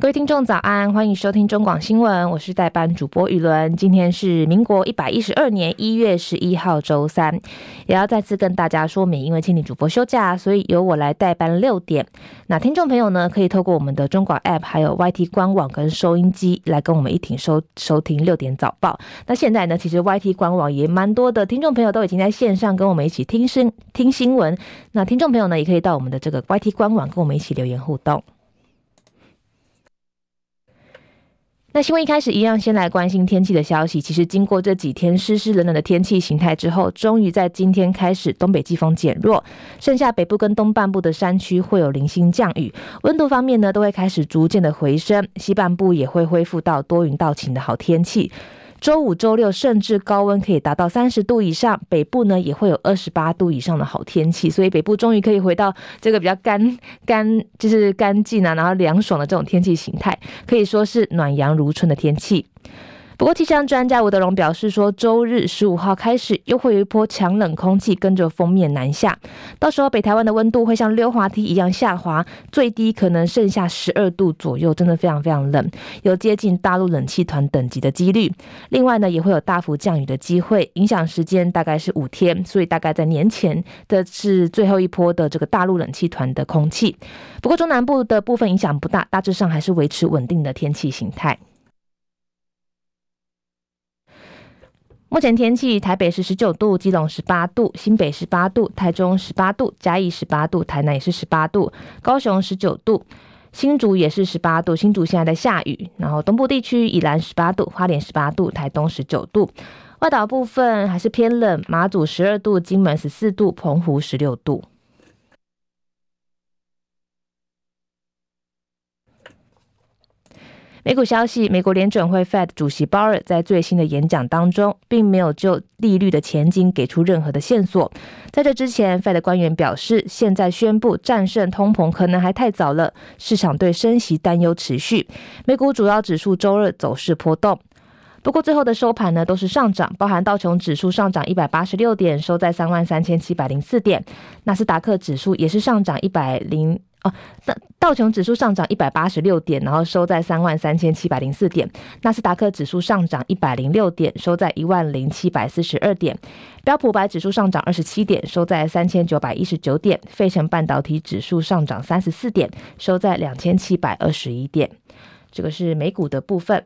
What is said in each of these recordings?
各位听众早安，欢迎收听中广新闻，我是代班主播宇伦。今天是民国一百一十二年一月十一号周三，也要再次跟大家说明，因为青年主播休假，所以由我来代班六点。那听众朋友呢，可以透过我们的中广 App，还有 YT 官网跟收音机来跟我们一起收收听六点早报。那现在呢，其实 YT 官网也蛮多的听众朋友都已经在线上跟我们一起听声听新闻。那听众朋友呢，也可以到我们的这个 YT 官网跟我们一起留言互动。那新闻一开始一样，先来关心天气的消息。其实经过这几天湿湿冷冷的天气形态之后，终于在今天开始东北季风减弱，剩下北部跟东半部的山区会有零星降雨。温度方面呢，都会开始逐渐的回升，西半部也会恢复到多云到晴的好天气。周五、周六甚至高温可以达到三十度以上，北部呢也会有二十八度以上的好天气，所以北部终于可以回到这个比较干干，就是干净啊，然后凉爽的这种天气形态，可以说是暖阳如春的天气。不过，气象专家吴德荣表示说，周日十五号开始又会有一波强冷空气跟着锋面南下，到时候北台湾的温度会像溜滑梯一样下滑，最低可能剩下十二度左右，真的非常非常冷，有接近大陆冷气团等级的几率。另外呢，也会有大幅降雨的机会，影响时间大概是五天，所以大概在年前的是最后一波的这个大陆冷气团的空气。不过中南部的部分影响不大，大致上还是维持稳定的天气形态。目前天气：台北是十九度，基隆十八度，新北十八度，台中十八度，嘉义十八度，台南也是十八度，高雄十九度，新竹也是十八度。新竹现在在下雨，然后东部地区宜兰十八度，花莲十八度，台东十九度，外岛部分还是偏冷，马祖十二度，金门十四度，澎湖十六度。美股消息，美国联准会 Fed 主席鲍尔在最新的演讲当中，并没有就利率的前景给出任何的线索。在这之前，Fed 官员表示，现在宣布战胜通膨可能还太早了，市场对升息担忧持续。美股主要指数周二走势波动，不过最后的收盘呢都是上涨，包含道琼指数上涨一百八十六点，收在三万三千七百零四点；纳斯达克指数也是上涨一百零。哦，道道琼指数上涨一百八十六点，然后收在三万三千七百零四点。纳斯达克指数上涨一百零六点，收在一万零七百四十二点。标普百指数上涨二十七点，收在三千九百一十九点。费城半导体指数上涨三十四点，收在两千七百二十一点。这个是美股的部分。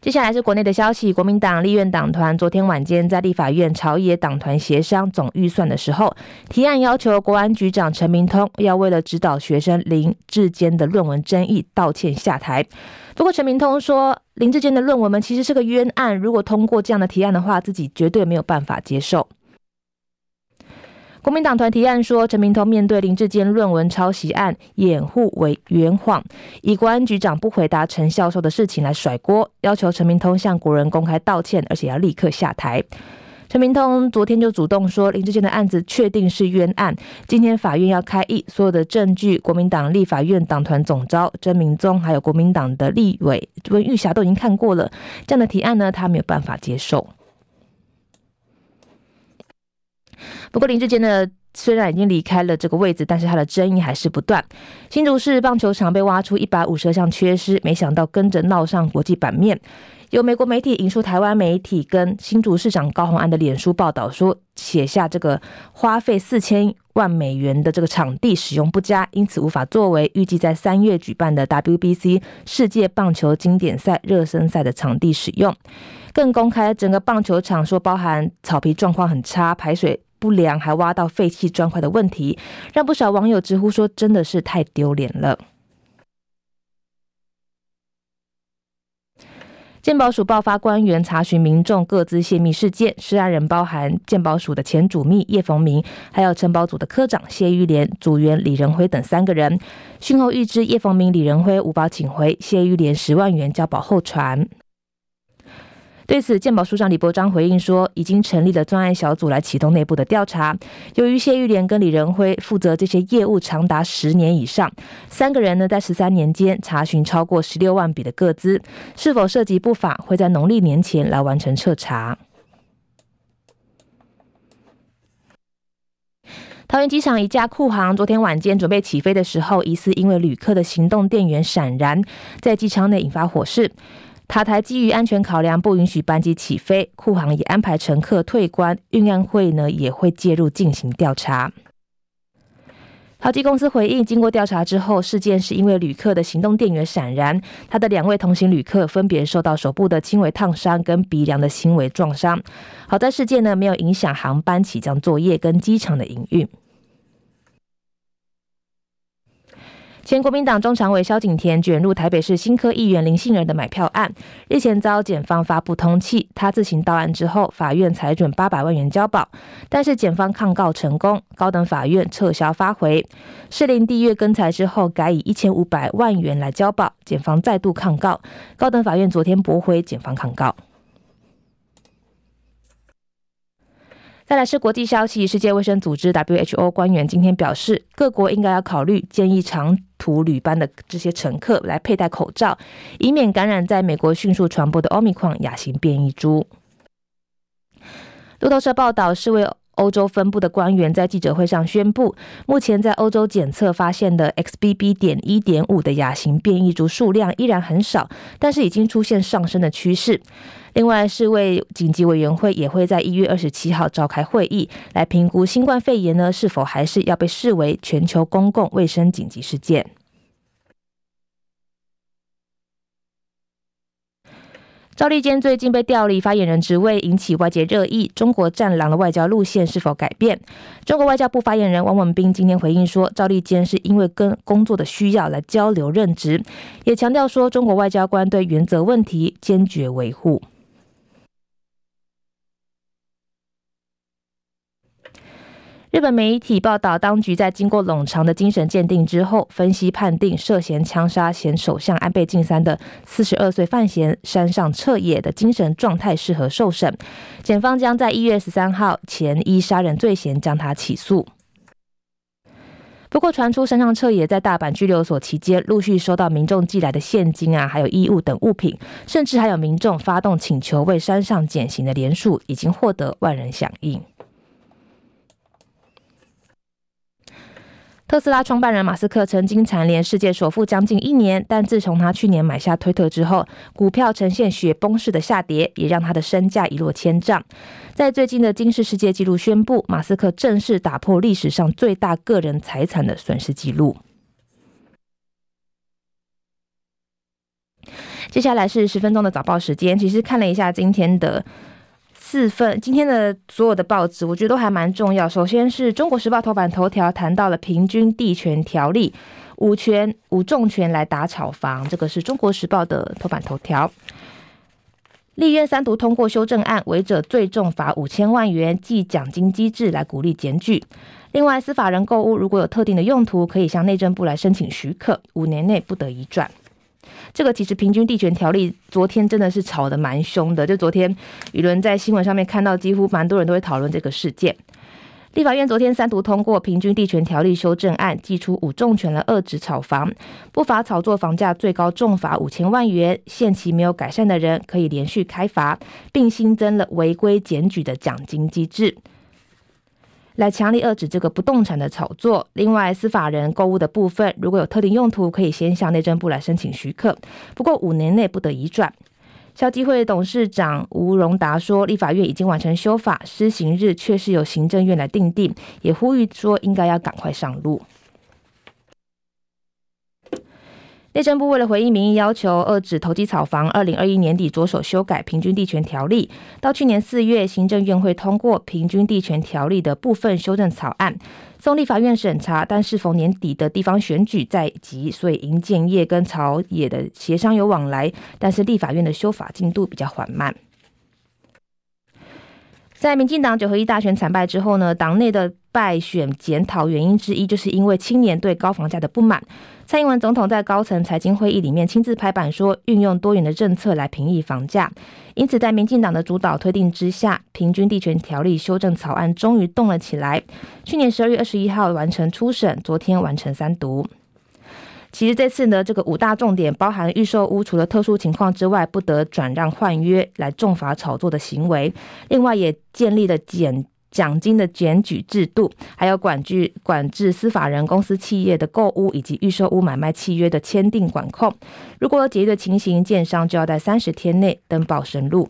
接下来是国内的消息，国民党立院党团昨天晚间在立法院朝野党团协商总预算的时候，提案要求国安局长陈明通要为了指导学生林志坚的论文争议道歉下台。不过陈明通说，林志坚的论文们其实是个冤案，如果通过这样的提案的话，自己绝对没有办法接受。国民党团提案说，陈明通面对林志坚论文抄袭案掩护为圆谎，以国安局长不回答陈教授的事情来甩锅，要求陈明通向国人公开道歉，而且要立刻下台。陈明通昨天就主动说，林志坚的案子确定是冤案，今天法院要开议，所有的证据，国民党立法院党团总召曾明宗，还有国民党的立委温玉霞都已经看过了，这样的提案呢，他没有办法接受。不过林志坚呢，虽然已经离开了这个位置，但是他的争议还是不断。新竹市棒球场被挖出一百五十项缺失，没想到跟着闹上国际版面。有美国媒体引述台湾媒体跟新竹市长高虹安的脸书报道说，写下这个花费四千万美元的这个场地使用不佳，因此无法作为预计在三月举办的 WBC 世界棒球经典赛热身赛的场地使用。更公开整个棒球场说，包含草皮状况很差，排水不良，还挖到废弃砖块的问题，让不少网友直呼说，真的是太丢脸了。鉴宝署爆发官员查询民众各自泄密事件，涉案人包含鉴宝署的前主秘叶逢明，还有城堡组的科长谢玉莲、组员李仁辉等三个人。讯后预知叶逢明、李仁辉无保请回，谢玉莲十万元交保候传。对此，健保署长李伯章回应说，已经成立了专案小组来启动内部的调查。由于谢玉莲跟李仁辉负责这些业务长达十年以上，三个人呢在十三年间查询超过十六万笔的个资，是否涉及不法，会在农历年前来完成彻查。桃园机场一架库航昨天晚间准备起飞的时候，疑似因为旅客的行动电源闪燃，在机舱内引发火势。塔台基于安全考量，不允许班机起飞，库航也安排乘客退关，运安会呢也会介入进行调查。桃机公司回应，经过调查之后，事件是因为旅客的行动电源闪燃，他的两位同行旅客分别受到手部的轻微烫伤跟鼻梁的轻微撞伤。好在事件呢没有影响航班起降作业跟机场的营运。前国民党中常委萧景田卷入台北市新科议员林杏仁的买票案，日前遭检方发布通缉，他自行到案之后，法院裁准八百万元交保，但是检方抗告成功，高等法院撤销发回，士林地院更裁之后，改以一千五百万元来交保，检方再度抗告，高等法院昨天驳回检方抗告。再来是国际消息，世界卫生组织 WHO 官员今天表示，各国应该要考虑建议长途旅班的这些乘客来佩戴口罩，以免感染在美国迅速传播的 Omicron 亚型变异株。路透社报道，世卫欧洲分部的官员在记者会上宣布，目前在欧洲检测发现的 XBB. 点一点五的亚型变异株数量依然很少，但是已经出现上升的趋势。另外，世卫紧急委员会也会在一月二十七号召开会议，来评估新冠肺炎呢是否还是要被视为全球公共卫生紧急事件。赵立坚最近被调离发言人职位，引起外界热议。中国战狼的外交路线是否改变？中国外交部发言人汪文斌今天回应说，赵立坚是因为跟工作的需要来交流任职，也强调说，中国外交官对原则问题坚决维护。日本媒体报道，当局在经过冗长的精神鉴定之后，分析判定涉嫌枪杀前首相安倍晋三的四十二岁犯嫌山上彻也的精神状态适合受审。检方将在一月十三号前依杀人罪嫌将他起诉。不过，传出山上彻也在大阪拘留所期间，陆续收到民众寄来的现金啊，还有衣物等物品，甚至还有民众发动请求为山上减刑的连署，已经获得万人响应。特斯拉创办人马斯克曾经蝉联世界首富将近一年，但自从他去年买下推特之后，股票呈现雪崩式的下跌，也让他的身价一落千丈。在最近的金氏世界纪录宣布，马斯克正式打破历史上最大个人财产的损失纪录。接下来是十分钟的早报时间，其实看了一下今天的。四份今天的所有的报纸，我觉得都还蛮重要。首先是中国时报头版头条谈到了平均地权条例，五权五重权来打炒房，这个是中国时报的头版头条。立院三读通过修正案，违者最重罚五千万元，记奖金机制来鼓励检举。另外，司法人购屋如果有特定的用途，可以向内政部来申请许可，五年内不得移转。这个其实平均地权条例昨天真的是吵得蛮凶的，就昨天舆论在新闻上面看到，几乎蛮多人都会讨论这个事件。立法院昨天三读通过平均地权条例修正案，祭出五重拳来遏止炒房，不法炒作房价最高重罚五千万元，限期没有改善的人可以连续开罚，并新增了违规检举的奖金机制。来强力遏止这个不动产的炒作。另外，司法人购物的部分，如果有特定用途，可以先向内政部来申请许可，不过五年内不得移转。消基会董事长吴荣达说，立法院已经完成修法，施行日却是由行政院来定定，也呼吁说应该要赶快上路。内政部为了回应民意要求，遏止投机炒房，二零二一年底着手修改平均地权条例。到去年四月，行政院会通过平均地权条例的部分修正草案，送立法院审查。但是逢年底的地方选举在即，所以营建业跟朝野的协商有往来，但是立法院的修法进度比较缓慢。在民进党九合一大选惨败之后呢，党内的败选检讨原因之一，就是因为青年对高房价的不满。蔡英文总统在高层财经会议里面亲自拍板说，运用多元的政策来平抑房价。因此，在民进党的主导推定之下，平均地权条例修正草案终于动了起来。去年十二月二十一号完成初审，昨天完成三读。其实这次呢，这个五大重点包含预售屋除了特殊情况之外，不得转让换约来重罚炒作的行为。另外也建立了检奖金的检举制度，还有管制管制司法人公司企业的购屋以及预售屋买卖契约的签订管控。如果有解约的情形，建商就要在三十天内登报申录。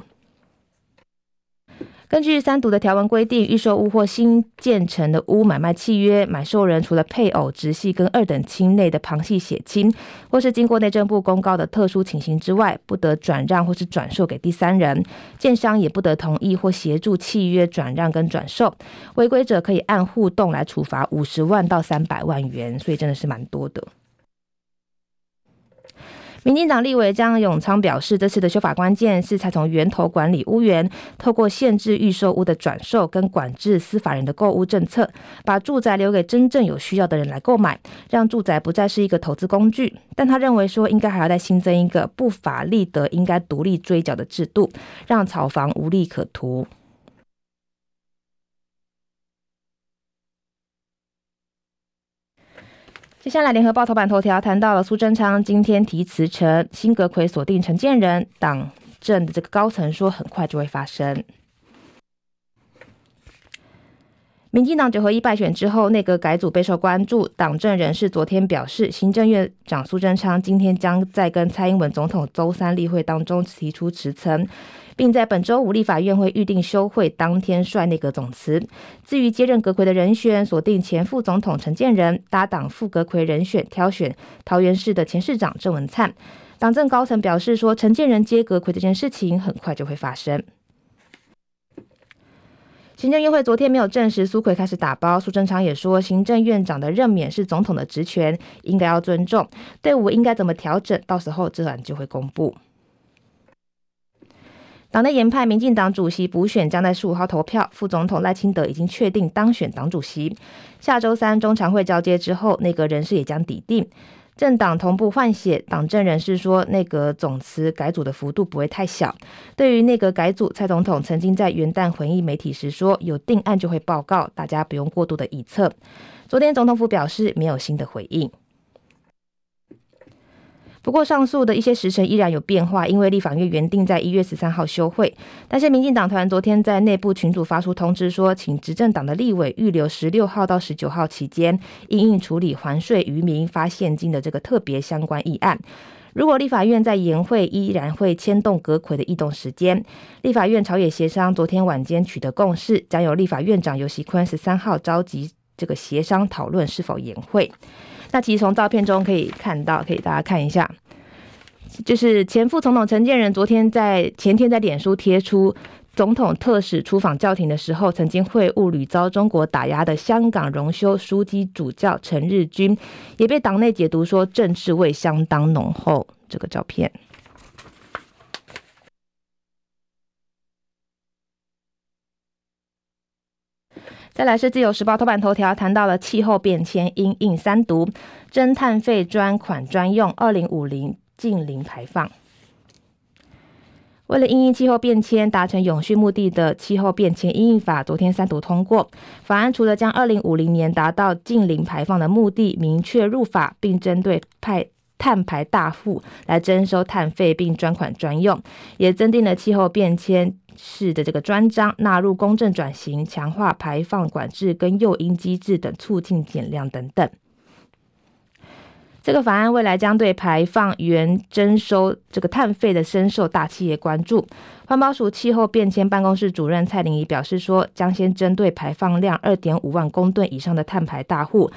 根据三读的条文规定，预售屋或新建成的屋买卖契约，买受人除了配偶、直系跟二等亲内的旁系血亲，或是经过内政部公告的特殊情形之外，不得转让或是转售给第三人。建商也不得同意或协助契约转让跟转售。违规者可以按户栋来处罚五十万到三百万元，所以真的是蛮多的。民进党立委张永昌表示，这次的修法关键是才从源头管理屋源，透过限制预售屋的转售跟管制司法人的购屋政策，把住宅留给真正有需要的人来购买，让住宅不再是一个投资工具。但他认为说，应该还要再新增一个不法利得应该独立追缴的制度，让炒房无利可图。接下来，联合报头版头条谈到了苏贞昌今天提辞呈，新阁揆锁定承建人，党政的这个高层说很快就会发生。民进党九合一败选之后，内阁改组备受关注。党政人士昨天表示，行政院长苏贞昌今天将在跟蔡英文总统周三例会当中提出辞呈。并在本周五立法院会预定休会当天率内阁总辞。至于接任阁揆的人选，锁定前副总统陈建仁搭档副阁揆人选，挑选桃园市的前市长郑文灿。党政高层表示说，陈建仁接阁揆这件事情很快就会发生。行政院会昨天没有证实苏奎开始打包，苏贞昌也说，行政院长的任免是总统的职权，应该要尊重。队伍应该怎么调整，到时候自然就会公布。党内研判，民进党主席补选将在十五号投票。副总统赖清德已经确定当选党主席。下周三中常会交接之后，内阁人事也将抵定。政党同步换血，党政人士说，内阁总辞改组的幅度不会太小。对于内阁改组，蔡总统曾经在元旦回应媒体时说，有定案就会报告，大家不用过度的臆测。昨天总统府表示没有新的回应。不过，上述的一些时程依然有变化，因为立法院原定在一月十三号休会，但是民进党团昨天在内部群组发出通知，说请执政党的立委预留十六号到十九号期间，应应处理还税于民发现金的这个特别相关议案。如果立法院在延会，依然会牵动阁揆的异动时间。立法院朝野协商，昨天晚间取得共识，将由立法院长游锡堃十三号召集这个协商讨论是否延会。那其实从照片中可以看到，可以大家看一下，就是前副总统陈建仁昨天在前天在脸书贴出总统特使出访教廷的时候，曾经会晤屡遭中国打压的香港荣休枢机主教陈日君，也被党内解读说政治味相当浓厚。这个照片。再来是自由时报头版头条，谈到了气候变迁因应三读，征碳费专款专用，二零五零净零排放。为了因应气候变迁，达成永续目的的气候变迁因应法，昨天三读通过。法案除了将二零五零年达到净零排放的目的明确入法，并针对派碳排大户来征收碳费，并专款专用，也增订了气候变迁。是的，这个专章纳入公正转型、强化排放管制跟诱因机制等，促进减量等等。这个法案未来将对排放源征收这个碳费的深受大企业关注。环保署气候变迁办公室主任蔡玲仪表示说，将先针对排放量二点五万公吨以上的碳排大户。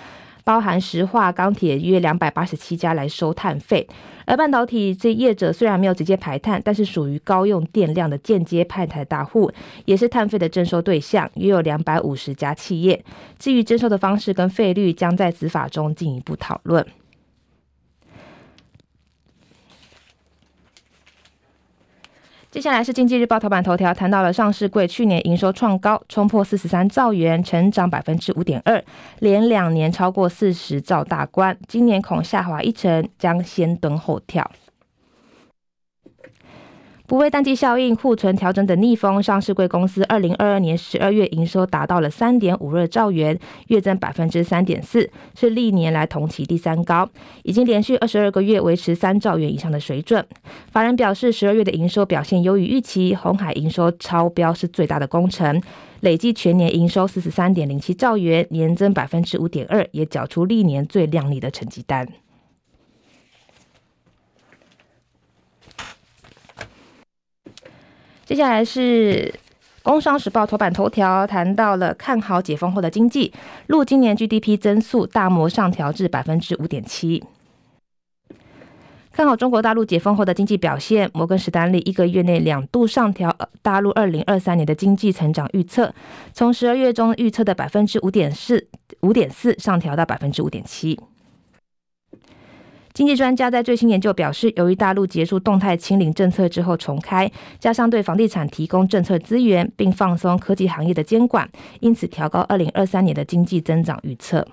包含石化、钢铁约两百八十七家来收碳费，而半导体这业者虽然没有直接排碳，但是属于高用电量的间接排碳大户，也是碳费的征收对象，约有两百五十家企业。至于征收的方式跟费率，将在执法中进一步讨论。接下来是经济日报头版头条，谈到了上市柜去年营收创高，冲破四十三兆元，成长百分之五点二，连两年超过四十兆大关，今年恐下滑一成，将先蹲后跳。不为淡季效应、库存调整等逆风，上市柜公司二零二二年十二月营收达到了三点五二兆元，月增百分之三点四，是历年来同期第三高，已经连续二十二个月维持三兆元以上的水准。法人表示，十二月的营收表现优于预期，红海营收超标是最大的功臣。累计全年营收四十三点零七兆元，年增百分之五点二，也缴出历年最亮丽的成绩单。接下来是《工商时报》头版头条，谈到了看好解封后的经济，陆今年 GDP 增速大摩上调至百分之五点七。看好中国大陆解封后的经济表现，摩根士丹利一个月内两度上调大陆二零二三年的经济成长预测，从十二月中预测的百分之五点四五点四上调到百分之五点七。经济专家在最新研究表示，由于大陆结束动态清零政策之后重开，加上对房地产提供政策资源，并放松科技行业的监管，因此调高二零二三年的经济增长预测。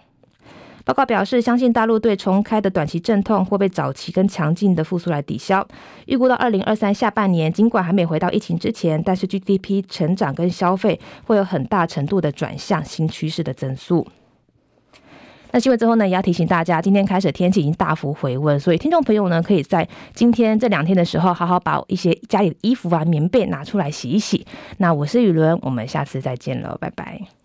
报告表示，相信大陆对重开的短期阵痛会被早期跟强劲的复苏来抵消。预估到二零二三下半年，尽管还没回到疫情之前，但是 GDP 成长跟消费会有很大程度的转向新趋势的增速。那新闻之后呢，也要提醒大家，今天开始天气已经大幅回温，所以听众朋友呢，可以在今天这两天的时候，好好把一些家里的衣服啊、棉被拿出来洗一洗。那我是雨伦，我们下次再见了，拜拜。